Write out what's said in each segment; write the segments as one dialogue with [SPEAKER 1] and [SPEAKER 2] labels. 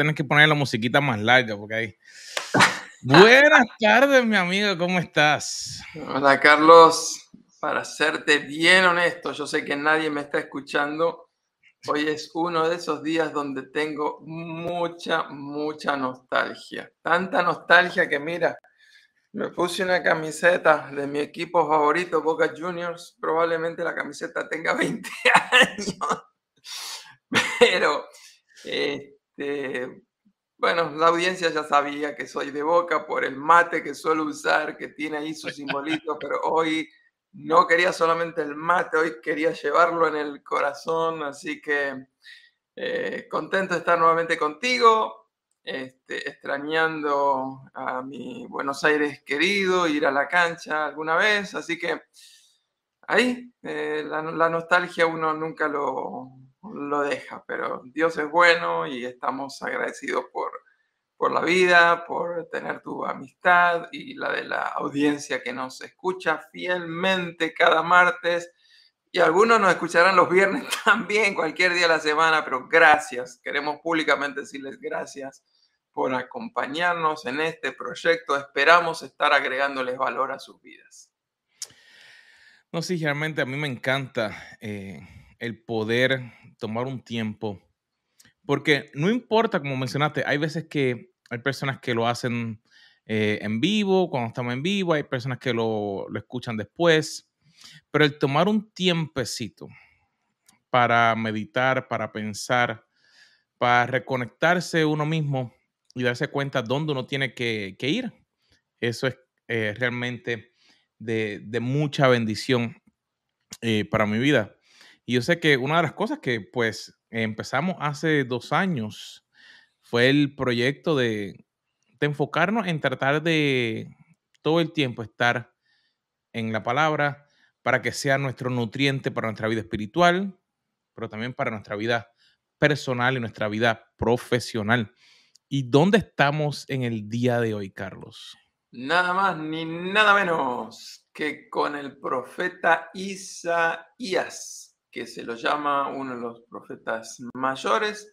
[SPEAKER 1] tener que poner la musiquita más larga porque ahí. Buenas tardes, mi amigo, ¿cómo estás?
[SPEAKER 2] Hola, Carlos. Para serte bien honesto, yo sé que nadie me está escuchando. Hoy es uno de esos días donde tengo mucha, mucha nostalgia. Tanta nostalgia que mira, me puse una camiseta de mi equipo favorito, Boca Juniors. Probablemente la camiseta tenga 20 años. Pero, este, bueno, la audiencia ya sabía que soy de Boca por el mate que suelo usar, que tiene ahí su simbolito, pero hoy no quería solamente el mate, hoy quería llevarlo en el corazón, así que eh, contento de estar nuevamente contigo, este, extrañando a mi Buenos Aires querido, ir a la cancha alguna vez, así que ahí eh, la, la nostalgia uno nunca lo, lo deja, pero Dios es bueno y estamos agradecidos por, por la vida, por tener tu amistad y la de la audiencia que nos escucha fielmente cada martes. Y algunos nos escucharán los viernes también, cualquier día de la semana, pero gracias. Queremos públicamente decirles gracias por acompañarnos en este proyecto. Esperamos estar agregándoles valor a sus vidas.
[SPEAKER 1] No, sí, realmente a mí me encanta eh, el poder tomar un tiempo, porque no importa, como mencionaste, hay veces que hay personas que lo hacen eh, en vivo, cuando estamos en vivo, hay personas que lo, lo escuchan después, pero el tomar un tiempecito para meditar, para pensar, para reconectarse uno mismo y darse cuenta dónde uno tiene que, que ir, eso es eh, realmente de, de, mucha bendición eh, para mi vida. Y yo sé que una de las cosas que pues empezamos hace dos años fue el proyecto de, de enfocarnos en tratar de todo el tiempo estar en la palabra para que sea nuestro nutriente para nuestra vida espiritual, pero también para nuestra vida personal y nuestra vida profesional. ¿Y dónde estamos en el día de hoy, Carlos?
[SPEAKER 2] Nada más ni nada menos que con el profeta Isaías que se lo llama uno de los profetas mayores,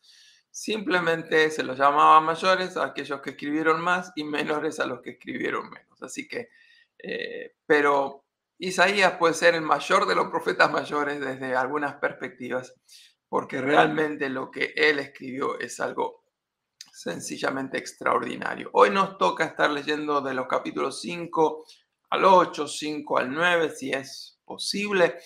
[SPEAKER 2] simplemente se los llamaba mayores a aquellos que escribieron más y menores a los que escribieron menos. Así que, eh, pero Isaías puede ser el mayor de los profetas mayores desde algunas perspectivas, porque realmente lo que él escribió es algo sencillamente extraordinario. Hoy nos toca estar leyendo de los capítulos 5 al 8, 5 al 9, si es posible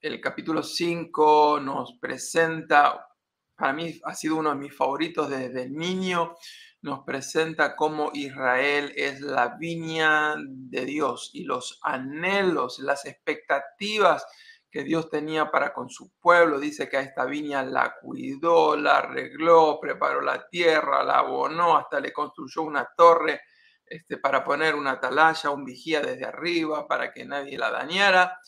[SPEAKER 2] el capítulo 5 nos presenta, para mí ha sido uno de mis favoritos desde niño, nos presenta cómo Israel es la viña de Dios y los anhelos, las expectativas que Dios tenía para con su pueblo. Dice que a esta viña la cuidó, la arregló, preparó la tierra, la abonó, hasta le construyó una torre este, para poner una atalaya, un vigía desde arriba para que nadie la dañara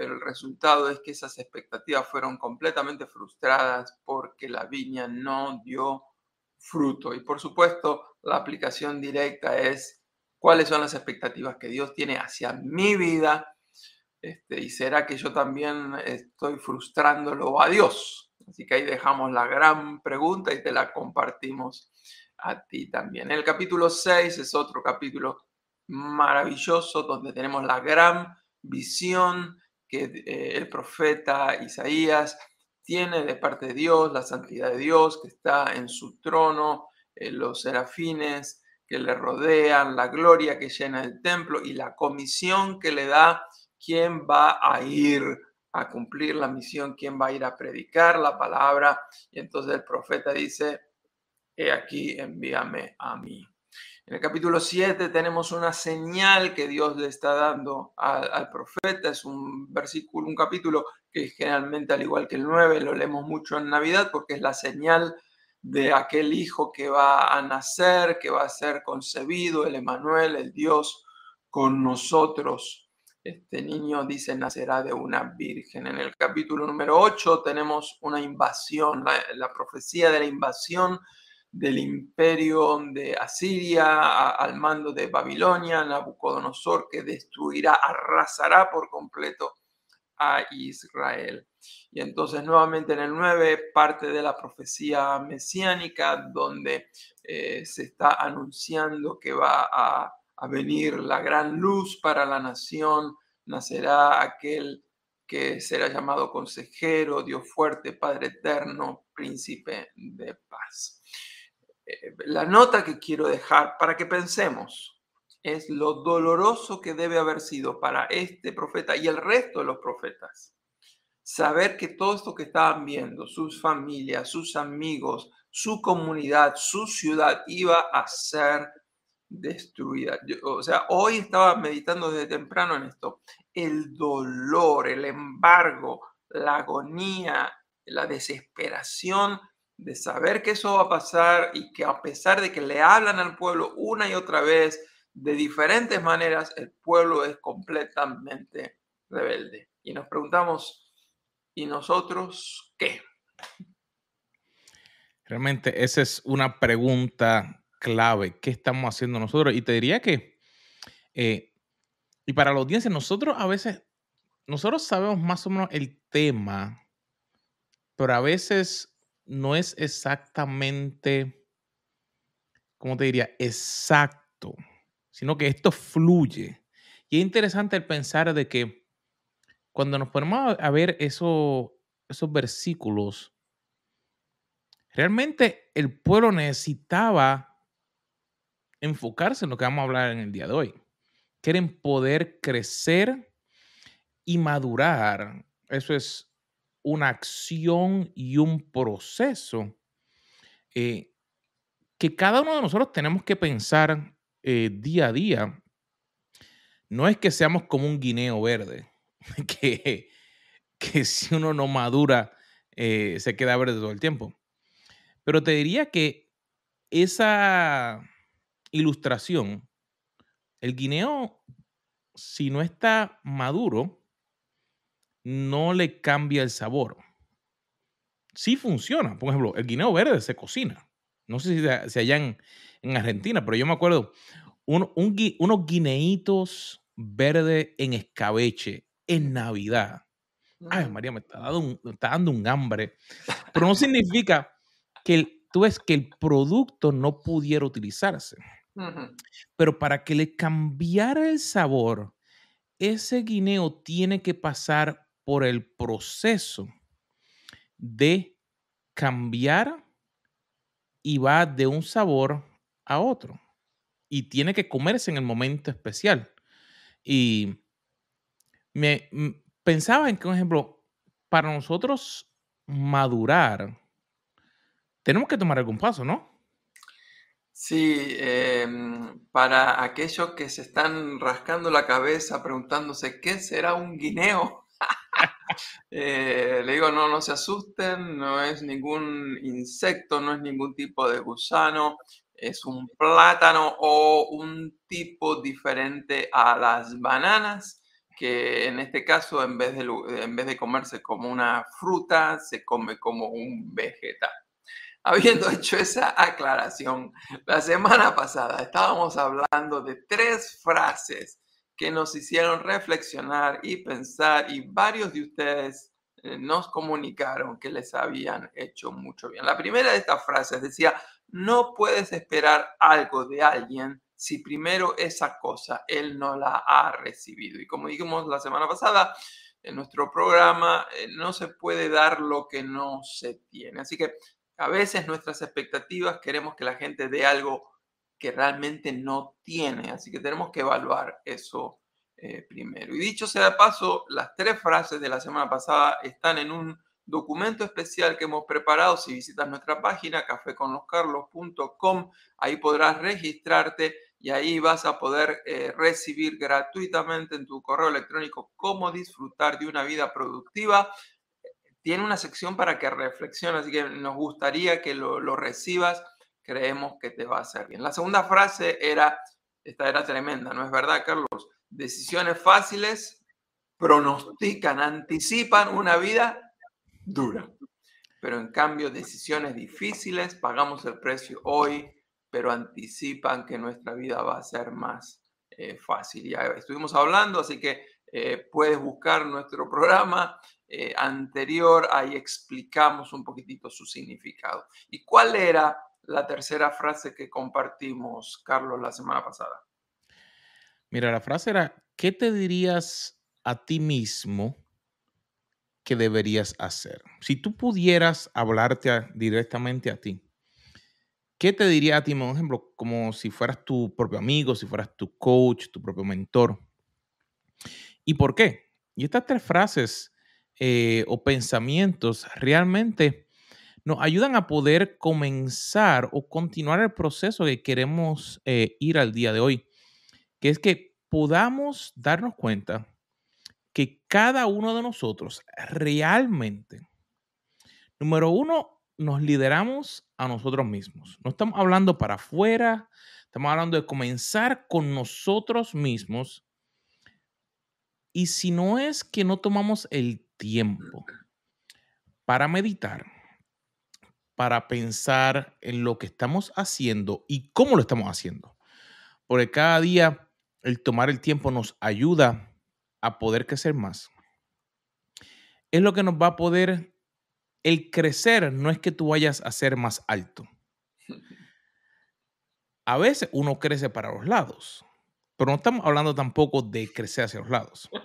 [SPEAKER 2] pero el resultado es que esas expectativas fueron completamente frustradas porque la viña no dio fruto. Y por supuesto, la aplicación directa es cuáles son las expectativas que Dios tiene hacia mi vida. Este, y será que yo también estoy frustrándolo a Dios. Así que ahí dejamos la gran pregunta y te la compartimos a ti también. El capítulo 6 es otro capítulo maravilloso donde tenemos la gran visión que eh, el profeta Isaías tiene de parte de Dios, la santidad de Dios que está en su trono, eh, los serafines que le rodean, la gloria que llena el templo y la comisión que le da quién va a ir a cumplir la misión, quién va a ir a predicar la palabra. Y entonces el profeta dice, he aquí, envíame a mí. En el capítulo 7 tenemos una señal que Dios le está dando al, profeta. Es un versículo, un capítulo que generalmente, al igual que el 9, lo leemos mucho en Navidad porque es la señal de aquel hijo que va a nacer, que va a ser concebido, el Emanuel, el Dios con nosotros. Este niño dice nacerá de una virgen. En el capítulo número 8 tenemos una invasión, la profecía de la invasión del imperio de Asiria al mando de Babilonia, Nabucodonosor, que destruirá, arrasará por completo a Israel. Y entonces nuevamente en el 9 parte de la profecía mesiánica donde eh, se está anunciando que va a, a venir la gran luz para la nación, nacerá aquel que será llamado consejero, Dios fuerte, Padre eterno, príncipe de paz. Eh, la nota que quiero dejar para que pensemos es lo doloroso que debe haber sido para este profeta y el resto de los profetas. Saber que todo esto que estaban viendo, sus familias, sus amigos, su comunidad, su ciudad, iba a ser destruida. o sea, hoy estaba meditando desde temprano en esto. El dolor, el embargo, la agonía, la desesperación de saber que eso va a pasar y que a pesar de que le hablan al pueblo una y otra vez, de diferentes maneras, el pueblo es completamente rebelde. Y nos preguntamos, ¿y nosotros qué?
[SPEAKER 1] Realmente esa es una pregunta clave. ¿Qué estamos haciendo nosotros? Y te diría que, eh, y para la audiencia, nosotros a veces, nosotros sabemos más o menos el tema, pero a veces no es exactamente, ¿cómo te diría? Exacto sino que esto fluye. Y es interesante el pensar de que cuando nos ponemos a ver eso, esos versículos, realmente el pueblo necesitaba enfocarse en lo que vamos a hablar en el día de hoy. Quieren poder crecer y madurar. Eso es una acción y un proceso eh, que cada uno de nosotros tenemos que pensar eh, día a día, no es que seamos como un guineo verde, que, que si uno no madura eh, se queda verde todo el tiempo. Pero te diría que esa ilustración, el guineo, si no está maduro, no le cambia el sabor. Sí funciona. Por ejemplo, el guineo verde se cocina. No sé si, si allá en, en Argentina, pero yo me acuerdo unos guineitos verdes en escabeche en Navidad. Ay, María, me está, dando un, está dando un hambre. Pero no significa que el, tú ves que el producto no pudiera utilizarse. Pero para que le cambiara el sabor, ese guineo tiene que pasar por el proceso de cambiar y va de un sabor a otro. Y tiene que comerse en el momento especial. Y me pensaba en que, por ejemplo, para nosotros madurar, tenemos que tomar algún paso, ¿no?
[SPEAKER 2] Sí, em, para aquellos que se están rascando la cabeza preguntándose qué será un guineo, eh, le digo, no, no se asusten, no es ningún insecto, no es ningún tipo de gusano, es un plátano o un tipo diferente a las bananas, que en este caso en vez de, en vez de comerse como una fruta, se come como un vegetal. Habiendo hecho esa aclaración, la semana pasada estábamos hablando de tres frases que nos hicieron reflexionar y pensar y varios de ustedes eh, nos comunicaron que les habían hecho mucho bien. La primera de estas frases decía, no puedes esperar algo de alguien si primero esa cosa él no la ha recibido. Y como dijimos la semana pasada, en nuestro programa eh, no se puede dar lo que no se tiene. Así que a veces nuestras expectativas queremos que la gente dé algo que realmente no tiene. Así que tenemos que evaluar eso eh, primero. Y dicho sea de paso, las tres frases de la semana pasada están en un documento especial que hemos preparado. Si visitas nuestra página caféconloscarlos.com, ahí podrás registrarte y ahí vas a poder eh, recibir gratuitamente en tu correo electrónico cómo disfrutar de una vida productiva. Tiene una sección para que reflexiones, así que nos gustaría que lo, lo recibas. Creemos que te va a hacer bien. La segunda frase era, esta era tremenda, ¿no es verdad, Carlos? Decisiones fáciles pronostican, anticipan una vida dura. Pero en cambio, decisiones difíciles, pagamos el precio hoy, pero anticipan que nuestra vida va a ser más eh, fácil. Ya estuvimos hablando, así que eh, puedes buscar nuestro programa eh, anterior, ahí explicamos un poquitito su significado. ¿Y cuál era la tercera frase que compartimos, Carlos, la semana pasada?
[SPEAKER 1] Mira, la frase era, ¿qué te dirías a ti mismo que deberías hacer? Si tú pudieras hablarte directamente a ti, ¿qué te diría a ti, por ejemplo, como si fueras tu propio amigo, si fueras tu coach, tu propio mentor? ¿Y por qué? Y estas tres frases eh, o pensamientos realmente nos ayudan a poder comenzar o continuar el proceso que queremos eh, ir al día de hoy, que es que podamos darnos cuenta que cada uno de nosotros realmente, número uno, nos lideramos a nosotros mismos. No estamos hablando para afuera, estamos hablando de comenzar con nosotros mismos. Y si no es que no tomamos el tiempo para meditar, para pensar en lo que estamos haciendo y cómo lo estamos haciendo. Porque cada día el tomar el tiempo nos ayuda a poder crecer más. Es lo que nos va a poder el crecer no es que tú vayas a ser más alto. A veces uno crece para los lados, pero no estamos hablando tampoco de crecer hacia los lados.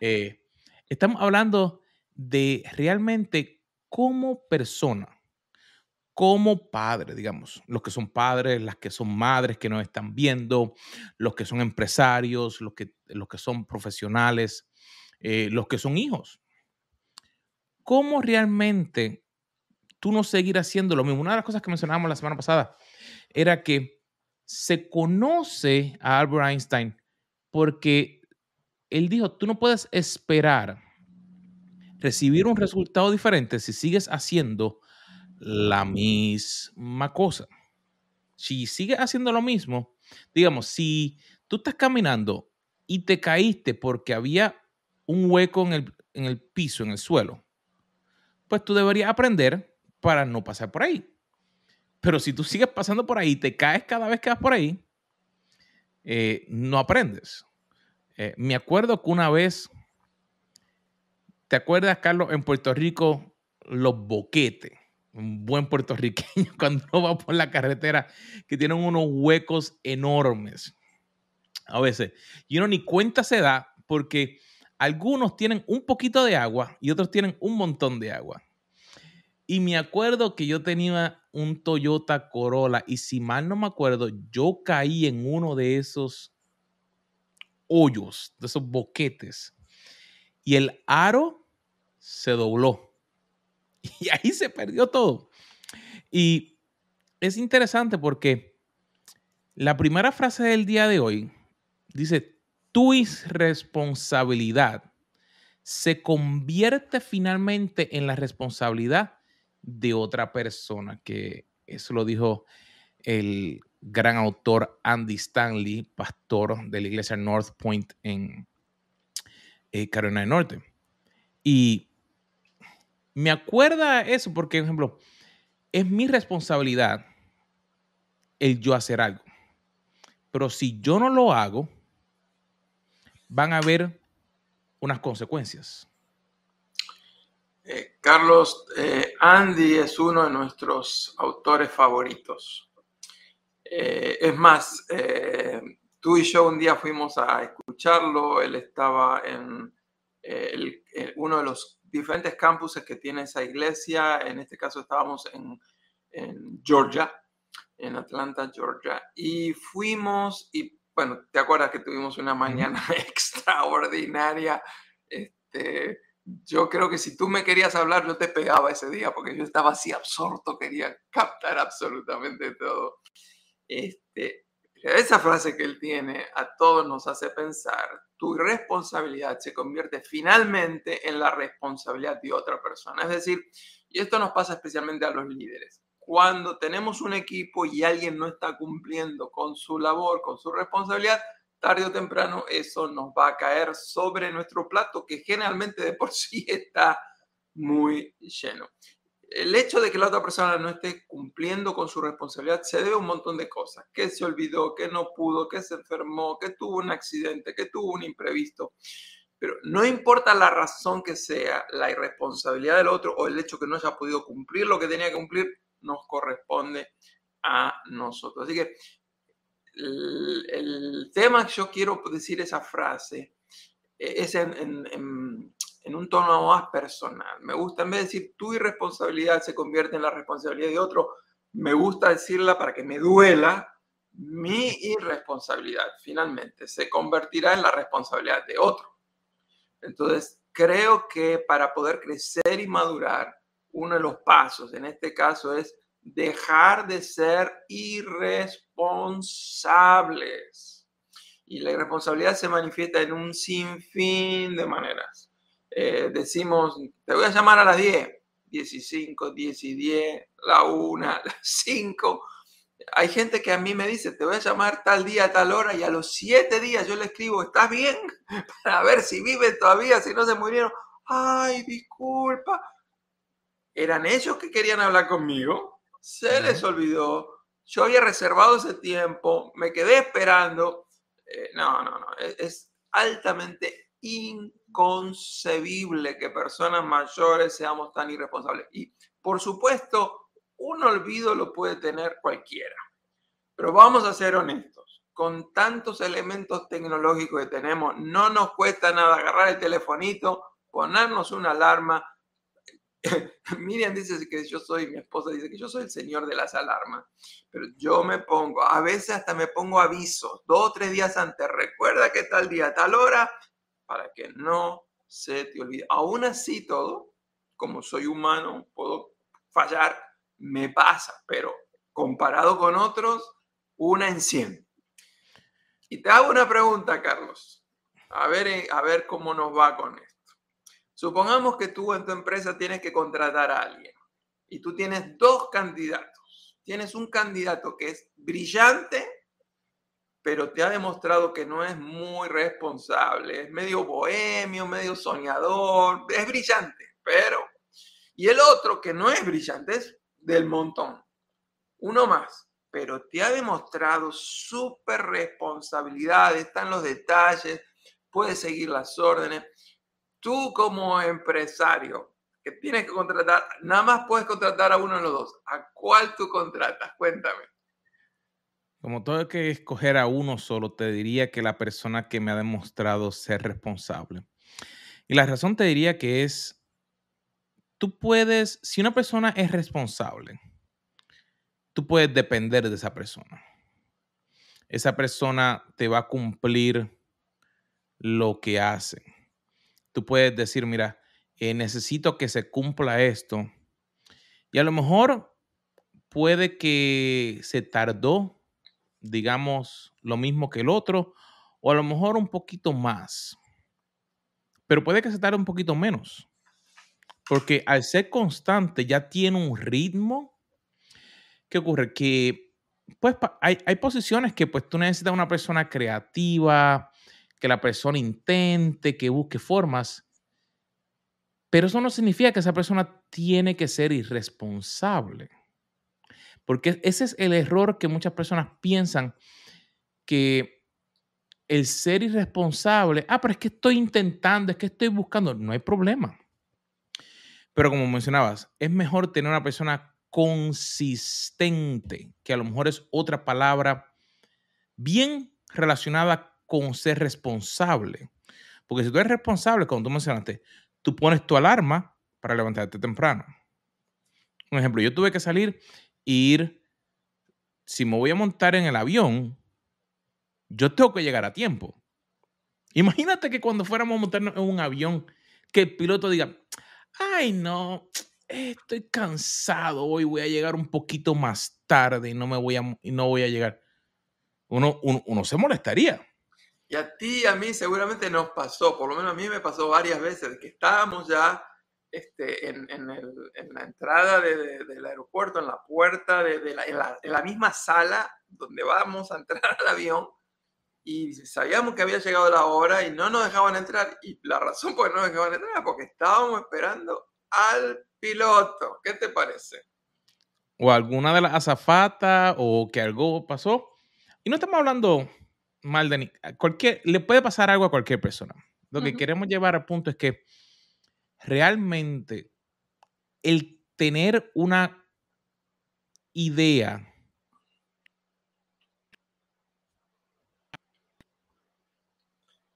[SPEAKER 1] Eh, estamos hablando de realmente como persona, como padre, digamos, los que son padres, las que son madres que nos están viendo, los que son empresarios, los que, los que son profesionales, eh, los que son hijos. ¿cómo realmente tú no seguir haciendo lo mismo? Una de las cosas que mencionábamos la semana pasada era que se conoce a Albert Einstein porque él dijo, tú no puedes esperar recibir un resultado diferente si sigues haciendo la misma cosa. Si sigues haciendo lo mismo, digamos, si tú estás caminando y te caíste porque había un hueco en el, en el piso, en el suelo, pues tú deberías aprender para no pasar por ahí. Pero si tú sigues pasando por ahí te caes cada vez que vas por ahí, eh, no aprendes. Eh, me acuerdo que una vez, ¿te acuerdas, Carlos, en Puerto Rico, los boquetes? Un buen puertorriqueño cuando va por la carretera que tienen unos huecos enormes. A veces. Y uno ni cuenta se da porque algunos tienen un poquito de agua y otros tienen un montón de agua. Y me acuerdo que yo tenía un Toyota Corolla y si mal no me acuerdo, yo caí en uno de esos hoyos, de esos boquetes. Y el aro se dobló. Y ahí se perdió todo. Y es interesante porque la primera frase del día de hoy dice, tu irresponsabilidad se convierte finalmente en la responsabilidad de otra persona, que eso lo dijo el gran autor Andy Stanley, pastor de la iglesia North Point en eh, Carolina del Norte. Y me acuerda eso porque, por ejemplo, es mi responsabilidad el yo hacer algo. Pero si yo no lo hago, van a haber unas consecuencias.
[SPEAKER 2] Eh, Carlos, eh, Andy es uno de nuestros autores favoritos. Eh, es más, tú y yo un día fuimos a escucharlo, él estaba en uno de los diferentes campuses que tiene esa iglesia, en este caso estábamos en, en Georgia, en Atlanta, Georgia, y fuimos y bueno, ¿te acuerdas que tuvimos una mañana extraordinaria? Este, yo creo que si tú me querías hablar, yo te pegaba ese día porque yo estaba así absorto, quería captar absolutamente todo. Este, esa frase que él tiene a todos nos hace pensar, tu responsabilidad se convierte finalmente en la responsabilidad de otra persona. Es decir, y esto nos pasa especialmente a los líderes cuando tenemos un equipo y alguien no está cumpliendo con su labor, con su responsabilidad, tarde o temprano eso nos va a caer sobre nuestro plato que generalmente de por sí está muy lleno. El hecho de que la otra persona no esté cumpliendo con su responsabilidad se debe a un montón de cosas, que se olvidó, que no pudo, que se enfermó, que tuvo un accidente, que tuvo un imprevisto. Pero no importa la razón que sea, la irresponsabilidad del otro o el hecho que no haya podido cumplir lo que tenía que cumplir, nos corresponde a nosotros. Así que el, tema que yo quiero decir esa frase eh, es en, un tono más personal. Me gusta, en vez de decir tu irresponsabilidad se convierte en la responsabilidad de otro, me gusta decirla para que me duela, mi irresponsabilidad finalmente se convertirá en la responsabilidad de otro. Entonces, creo que para poder crecer y madurar, uno de los pasos en este caso es dejar de ser irresponsables. Y la irresponsabilidad se manifiesta en un sinfín de maneras. Eh, decimos, te voy a llamar a las 10, 15, 10 y 10, la 1, las 5. Hay gente que a mí me dice, te voy a llamar tal día, tal hora, y a los 7 días yo le escribo, ¿estás bien? Para ver si viven todavía, si no se murieron. Ay, disculpa. ¿Eran ellos que querían hablar conmigo? se les olvidó, yo había reservado ese tiempo, me quedé esperando. Eh, no, no, no, es, es, altamente inconcebible que personas mayores seamos tan irresponsables. Y por supuesto, un olvido lo puede tener cualquiera. Pero vamos a ser honestos, con tantos elementos tecnológicos que tenemos, no nos cuesta nada agarrar el telefonito, ponernos una alarma, Miriam dice que yo soy, mi esposa dice que yo soy el señor de las alarmas, pero yo me pongo, a veces hasta me pongo avisos, dos o tres días antes, recuerda que tal día, tal hora, para que no se te olvide. Aún así todo, como soy humano, puedo fallar, me pasa, pero comparado con otros, una en cien. Y te hago una pregunta, Carlos, a ver, eh, a ver cómo nos va con esto. Supongamos que tú en tu empresa tienes que contratar a alguien y tú tienes dos candidatos. Tienes un candidato que es brillante, pero te ha demostrado que no es muy responsable, es medio bohemio, medio soñador, es brillante, pero... Y el otro que no es brillante, es del montón. Uno más, pero te ha demostrado súper responsabilidad, está en los detalles, puede seguir las órdenes tú como empresario que tienes que contratar, nada más puedes contratar a uno de los dos. ¿A cuál tú contratas? Cuéntame.
[SPEAKER 1] Como todo que escoger a uno solo, te diría que la persona que me ha demostrado ser responsable. Y la razón te diría que es, tú puedes, si una persona es responsable, tú puedes depender de esa persona. Esa persona te va a cumplir lo que hace tú puedes decir, mira, eh, necesito que se cumpla esto. Y a lo mejor puede que se tardó, digamos, lo mismo que el otro, o a lo mejor un poquito más. Pero puede que se tarde un poquito menos. Porque al ser constante ya tiene un ritmo. ¿Qué ocurre? Que pues hay, hay posiciones que pues tú necesitas una persona creativa, que la persona intente, que busque formas, pero eso no significa que esa persona tiene que ser irresponsable. Porque ese es el error que muchas personas piensan que el ser irresponsable, ah, pero es que estoy intentando, es que estoy buscando, no hay problema. Pero como mencionabas, es mejor tener una persona consistente, que a lo mejor es otra palabra bien relacionada con ser responsable. Porque si tú eres responsable, como tú mencionaste, tú pones tu alarma para levantarte temprano. Un ejemplo, yo tuve que salir ir, si me voy a montar en el avión, yo tengo que llegar a tiempo. Imagínate que cuando fuéramos a montarnos en un avión, que el piloto diga, ay no, estoy cansado, hoy voy a llegar un poquito más tarde y no, me voy, a, y no voy a llegar. uno, uno se molestaría.
[SPEAKER 2] Y a ti a mí seguramente nos pasó, por lo menos a mí me pasó varias veces, que estábamos ya este, en, en, el, en la entrada de, del aeropuerto, en la puerta, de, la, en, la, misma sala donde vamos a entrar al avión, y sabíamos que había llegado la hora y no nos dejaban entrar. Y la razón por qué no nos dejaban entrar porque estábamos esperando al piloto. ¿Qué te parece?
[SPEAKER 1] O alguna de las azafatas o que algo pasó. Y no estamos hablando mal de cualquier, le puede pasar algo a cualquier persona. Lo que queremos llevar al punto es que realmente el tener una idea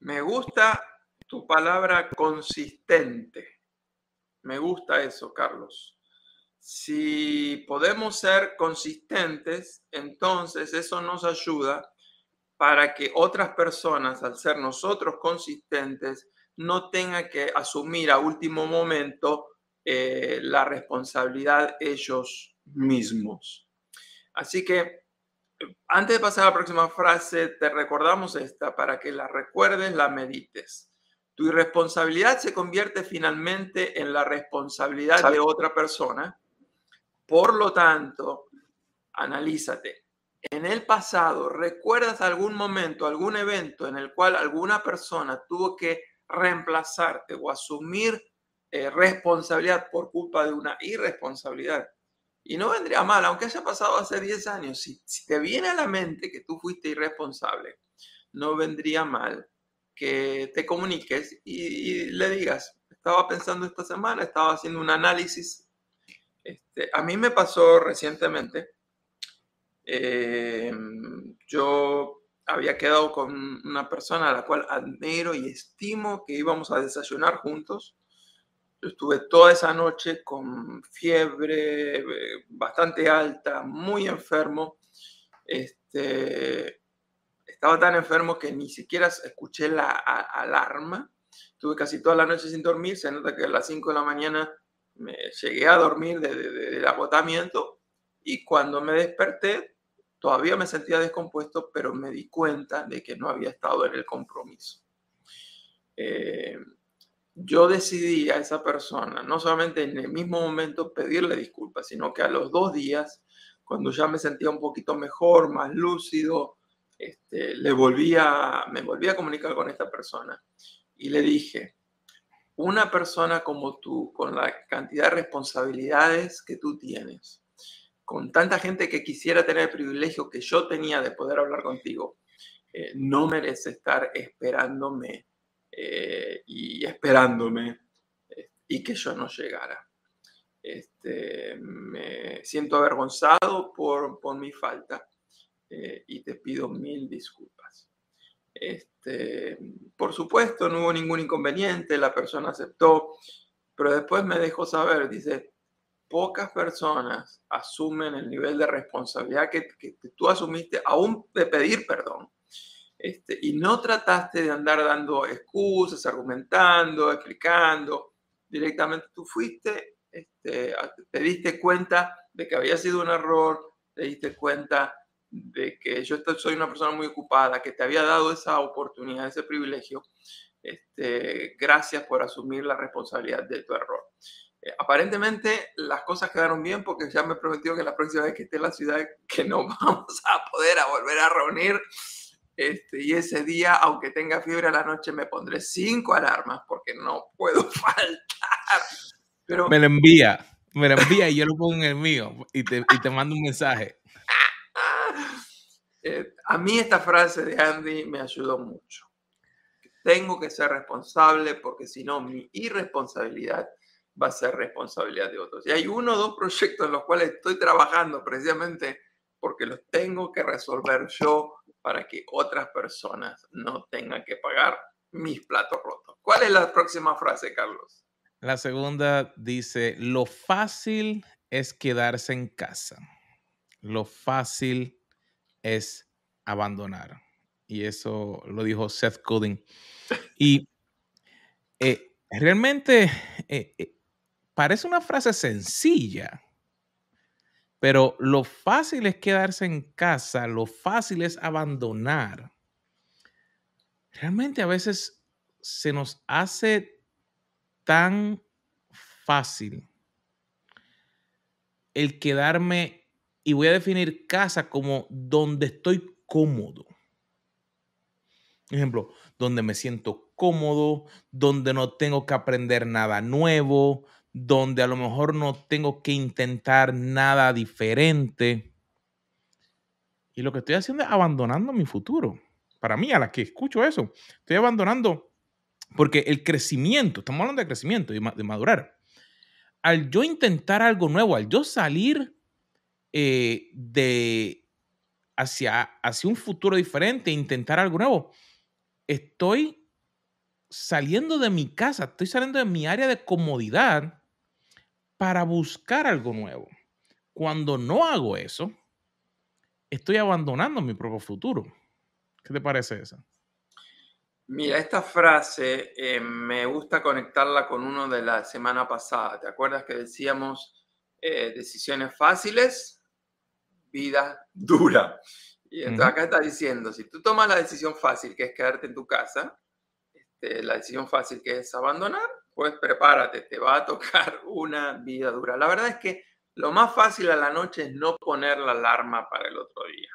[SPEAKER 2] Me gusta tu palabra consistente. Me gusta eso, Carlos. Si podemos ser consistentes, entonces eso nos ayuda para que otras personas, al ser nosotros consistentes, no tengan que asumir a último momento eh, la responsabilidad ellos mismos. Así que antes de pasar a la próxima frase, te recordamos esta para que la recuerdes, la medites. Tu irresponsabilidad se convierte finalmente en la responsabilidad de otra persona. Por lo tanto, analízate. En el pasado, ¿recuerdas algún momento, algún evento en el cual alguna persona tuvo que reemplazarte o asumir eh, responsabilidad por culpa de una irresponsabilidad? Y no vendría mal, aunque haya pasado hace 10 años, si, te viene a la mente que tú fuiste irresponsable, no vendría mal que te comuniques y, le digas, estaba pensando esta semana, estaba haciendo un análisis. Este, a mí me pasó recientemente, eh, yo había quedado con una persona a la cual admiro y estimo que íbamos a desayunar juntos yo estuve toda esa noche con fiebre eh, bastante alta, muy enfermo. Este, estaba tan enfermo que ni siquiera escuché la alarma. Estuve casi toda la noche sin dormir. Se nota que a las 5 de la mañana me llegué a dormir del agotamiento y cuando me desperté todavía me sentía descompuesto, pero me di cuenta de que no había estado en el compromiso. Eh, yo decidí a esa persona, no solamente en el mismo momento pedirle disculpas, sino que a los dos días, cuando ya me sentía un poquito mejor, más lúcido, este, le volvía, me volví a comunicar con esta persona y le dije, una persona como tú, con la cantidad de responsabilidades que tú tienes, con tanta gente que quisiera tener el privilegio que yo tenía de poder hablar contigo, eh, no merece estar esperándome eh, y esperándome eh, y que yo no llegara. Este, me siento avergonzado por, por mi falta y te pido mil disculpas. Este, por supuesto, no hubo ningún inconveniente, la persona aceptó, pero después me dejó saber, dice, pocas personas asumen el nivel de responsabilidad que, tú asumiste aún de pedir perdón. Este, y no trataste de andar dando excusas, argumentando, explicando. Directamente tú fuiste, este, te diste cuenta de que había sido un error, te diste cuenta de que yo soy una persona muy ocupada, que te había dado esa oportunidad, ese privilegio. Este, gracias por asumir la responsabilidad de tu error. Eh, aparentemente las cosas quedaron bien porque ya me prometió que la próxima vez que esté en la ciudad que no vamos a poder a volver a reunir este, y ese día, aunque tenga fiebre a la noche, me pondré cinco alarmas porque no puedo faltar. Pero...
[SPEAKER 1] Me lo envía, me lo envía y yo lo pongo en el mío y te, y te mando un mensaje.
[SPEAKER 2] Eh, a mí esta frase de Andy me ayudó mucho. Tengo que ser responsable porque si no, mi irresponsabilidad va a ser responsabilidad de otros. Y hay uno o dos proyectos en los cuales estoy trabajando precisamente porque los tengo que resolver yo para que otras personas no tengan que pagar mis platos rotos. ¿Cuál es la próxima frase, Carlos?
[SPEAKER 1] La segunda dice, lo fácil es quedarse en casa. Lo fácil es abandonar. Y eso lo dijo Seth Godin. Y eh, realmente eh, eh, parece una frase sencilla, pero lo fácil es quedarse en casa, lo fácil es abandonar. Realmente a veces se nos hace tan fácil el quedarme, y voy a definir casa como donde estoy cómodo. ejemplo, donde me siento cómodo, donde no tengo que aprender nada nuevo, donde a lo mejor no tengo que intentar nada diferente. Y lo que estoy haciendo es abandonando mi futuro. Para mí, a la que escucho eso, estoy abandonando Porque el crecimiento, estamos hablando de crecimiento y de madurar. Al yo intentar algo nuevo, al yo salir eh, de hacia, hacia un futuro diferente, intentar algo nuevo, estoy saliendo de mi casa, estoy saliendo de mi área de comodidad para buscar algo nuevo. Cuando no hago eso, estoy abandonando mi propio futuro. ¿Qué te parece eso?
[SPEAKER 2] Mira, esta frase eh, me gusta conectarla con uno de la semana pasada. ¿Te acuerdas que decíamos eh, decisiones fáciles, vida dura? Y entonces acá está diciendo, si tú tomas la decisión fácil, que es quedarte en tu casa, este, la decisión fácil que es abandonar, pues prepárate, te va a tocar una vida dura. La verdad es que lo más fácil a la noche es no poner la alarma para el otro día.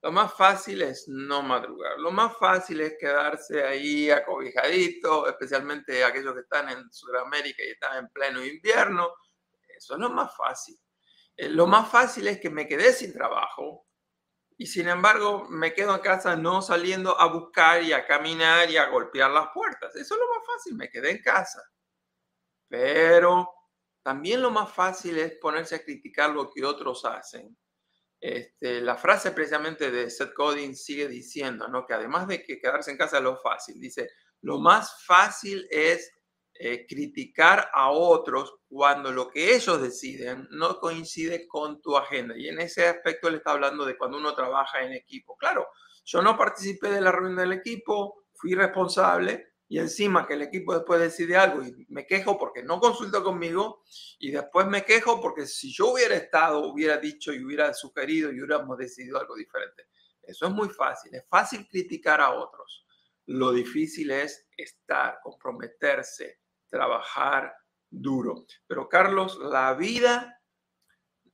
[SPEAKER 2] Lo más fácil es no madrugar. Lo más fácil es quedarse ahí acobijadito, especialmente aquellos que están en Sudamérica y están en pleno invierno. Eso es lo más fácil. Eh, lo más fácil es que me quedé sin trabajo y sin embargo me quedo en casa no saliendo a buscar y a caminar y a golpear las puertas. Eso es lo más fácil, me quedé en casa. Pero también lo más fácil es ponerse a criticar lo que otros hacen este, la frase precisamente de Seth Godin sigue diciendo, ¿no? Que además de que quedarse en casa es lo fácil, dice, lo más fácil es eh, criticar a otros cuando lo que ellos deciden no coincide con tu agenda. Y en ese aspecto él está hablando de cuando uno trabaja en equipo. Claro, yo no participé de la reunión del equipo, fui responsable, y encima que el equipo después decide algo y me quejo porque no consulta conmigo y después me quejo porque si yo hubiera estado, hubiera dicho y hubiera sugerido y hubiéramos decidido algo diferente. Eso es muy fácil, es fácil criticar a otros. Lo difícil es estar, comprometerse, trabajar duro. Pero Carlos, la vida,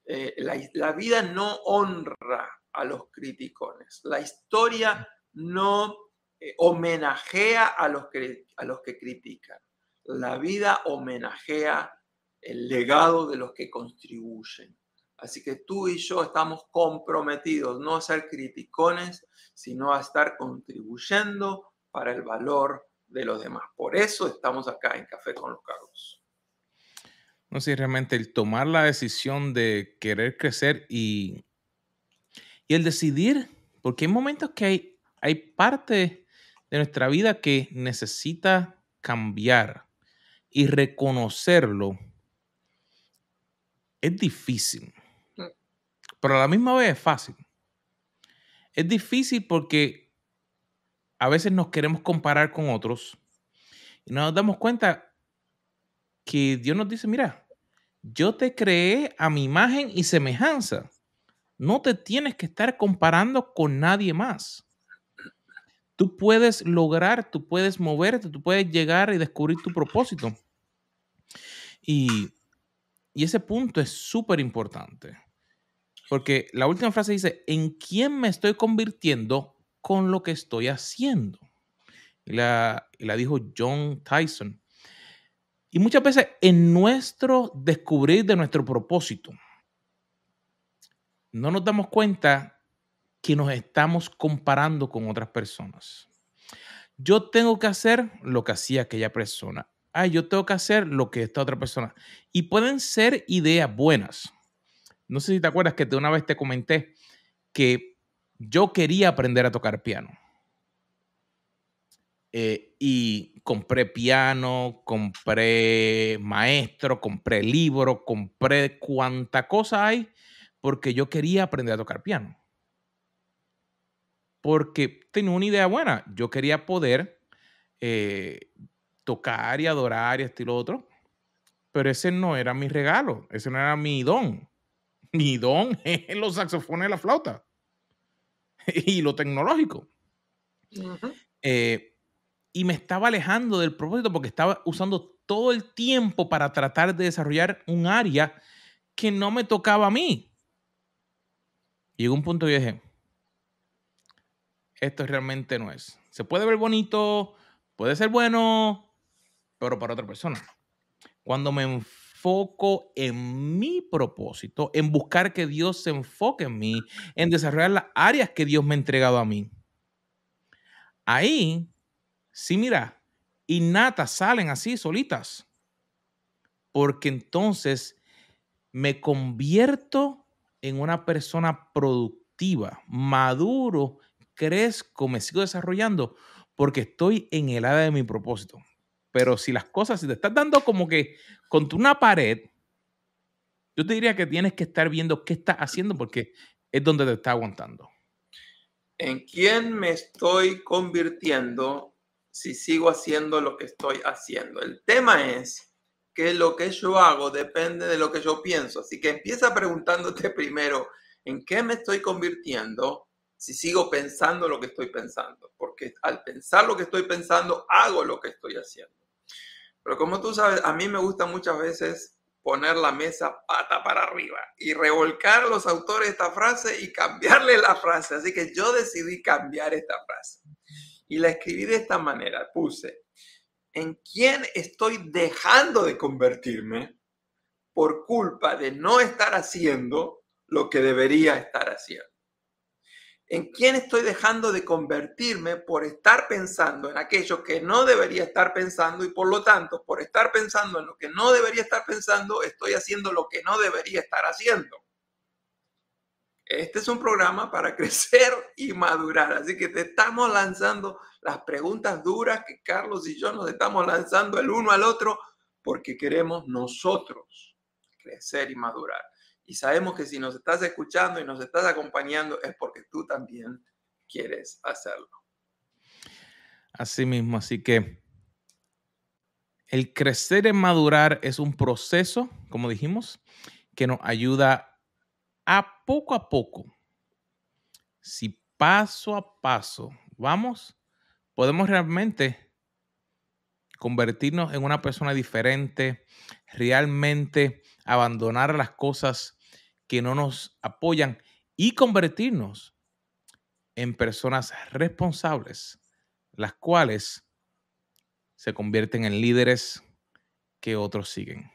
[SPEAKER 2] eh, la, la vida no honra a los criticones. La historia no eh, homenajea a los, que, a los que critican. La vida homenajea el legado de los que contribuyen. Así que tú y yo estamos comprometidos no a ser criticones, sino a estar contribuyendo para el valor de los demás. Por eso estamos acá en Café con los Carlos.
[SPEAKER 1] No sé, realmente el tomar la decisión de querer crecer y, y el decidir, porque hay momentos que hay, hay parte de nuestra vida que necesita cambiar y reconocerlo es difícil, mm. pero a la misma vez es fácil. Es difícil porque a veces nos queremos comparar con otros y nos damos cuenta que Dios nos dice, mira, yo te creé a mi imagen y semejanza. No te tienes que estar comparando con nadie más tú puedes lograr, tú puedes moverte, tú puedes llegar y descubrir tu propósito. Y, ese punto es súper importante. Porque la última frase dice, ¿en quién me estoy convirtiendo con lo que estoy haciendo? Y la, y la dijo John Tyson. Y muchas veces en nuestro descubrir de nuestro propósito, no nos damos cuenta que nos estamos comparando con otras personas. Yo tengo que hacer lo que hacía aquella persona. Ah, yo tengo que hacer lo que esta otra persona. Y pueden ser ideas buenas. No sé si te acuerdas que de una vez te comenté que yo quería aprender a tocar piano. Eh, y compré piano, compré maestro, compré libro, compré cuanta cosa hay porque yo quería aprender a tocar piano porque tenía una idea buena. Yo quería poder eh, tocar y adorar y estilo otro, pero ese no era mi regalo, ese no era mi don. Mi don es los saxofones y la flauta y lo tecnológico. Eh, y me estaba alejando del propósito porque estaba usando todo el tiempo para tratar de desarrollar un área que no me tocaba a mí. Llegó un punto y dije, esto realmente no es. Se puede ver bonito, puede ser bueno, pero para otra persona. Cuando me enfoco en mi propósito, en buscar que Dios se enfoque en mí, en desarrollar las áreas que Dios me ha entregado a mí. Ahí, sí, mira, innatas salen así solitas. Porque entonces me convierto en una persona productiva, maduro, crezco, me sigo desarrollando porque estoy en el área de mi propósito. Pero si las cosas, si te estás dando como que contra una pared, yo te diría que tienes que estar viendo qué estás haciendo porque es donde te está aguantando.
[SPEAKER 2] ¿En quién me estoy convirtiendo si sigo haciendo lo que estoy haciendo? El tema es que lo que yo hago depende de lo que yo pienso. Así que empieza preguntándote primero, ¿en qué me estoy convirtiendo si sigo pensando lo que estoy pensando? Porque al pensar lo que estoy pensando, hago lo que estoy haciendo. Pero como tú sabes, a mí me gusta muchas veces poner la mesa pata para arriba y revolcar a los autores esta frase y cambiarle la frase. Así que yo decidí cambiar esta frase. Y la escribí de esta manera. Puse, ¿en quién estoy dejando de convertirme por culpa de no estar haciendo lo que debería estar haciendo? En quién estoy dejando de convertirme por estar pensando en aquello que no debería estar pensando y por lo tanto, por estar pensando en lo que no debería estar pensando, estoy haciendo lo que no debería estar haciendo. Este es un programa para crecer y madurar, así que te estamos lanzando las preguntas duras que Carlos y yo nos estamos lanzando el uno al otro porque queremos nosotros crecer y madurar. Y sabemos que si nos estás escuchando y nos estás acompañando es porque tú también quieres hacerlo.
[SPEAKER 1] Así mismo, así que el crecer y madurar es un proceso, como dijimos, que nos ayuda a poco a poco. Si paso a paso vamos, podemos realmente convertirnos en una persona diferente, realmente abandonar las cosas que no nos apoyan y convertirnos en personas responsables, las cuales se convierten en líderes que otros siguen.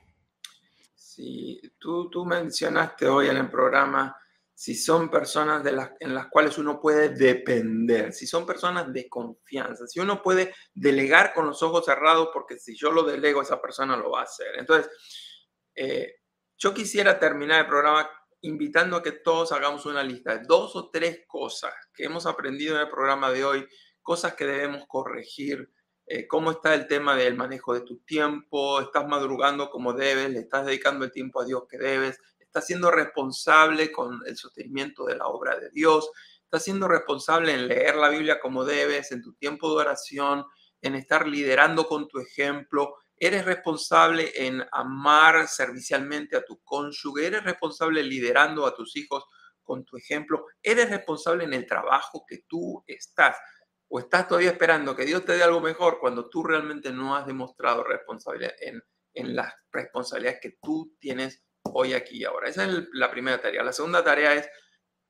[SPEAKER 2] Sí, tú, tú mencionaste hoy en el programa si son personas en las cuales uno puede depender, si son personas de confianza, si uno puede delegar con los ojos cerrados, porque si yo lo delego, esa persona lo va a hacer. Entonces, eh, yo quisiera terminar el programa invitando a que todos hagamos una lista de dos o tres cosas que hemos aprendido en el programa de hoy, cosas que debemos corregir, eh, cómo está el tema del manejo de tu tiempo, estás madrugando como debes, le estás dedicando el tiempo a Dios que debes, estás siendo responsable con el sostenimiento de la obra de Dios, estás siendo responsable en leer la Biblia como debes, en tu tiempo de oración, en estar liderando con tu ejemplo, eres responsable en amar servicialmente a tu cónyuge, eres responsable liderando a tus hijos con tu ejemplo, eres responsable en el trabajo que tú estás o estás todavía esperando que Dios te dé algo mejor cuando tú realmente no has demostrado responsabilidad en, en las responsabilidades que tú tienes hoy aquí y ahora. Esa es la primera tarea. La segunda tarea es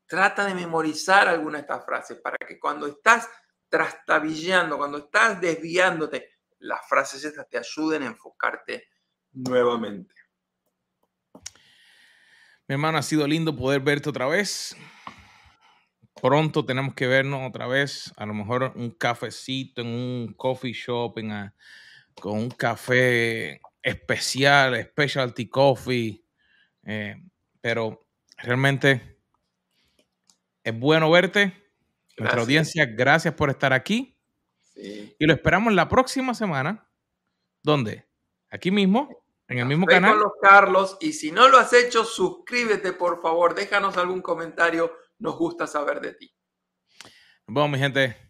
[SPEAKER 2] trata de memorizar alguna de estas frases para que cuando estás trastabillando, cuando estás desviándote, las frases estas te ayuden a enfocarte nuevamente.
[SPEAKER 1] Mi hermano, ha sido lindo poder verte otra vez. Pronto tenemos que vernos otra vez, a lo mejor un cafecito en un coffee shop, con un café especial, specialty coffee. Eh, pero realmente es bueno verte. Nuestra audiencia, gracias por estar aquí. Y lo esperamos la próxima semana. ¿Dónde? Aquí mismo, en el mismo canal.
[SPEAKER 2] Con los Carlos. Y si no lo has hecho, suscríbete, por favor. Déjanos algún comentario. Nos gusta saber de ti.
[SPEAKER 1] Nos vemos, mi gente.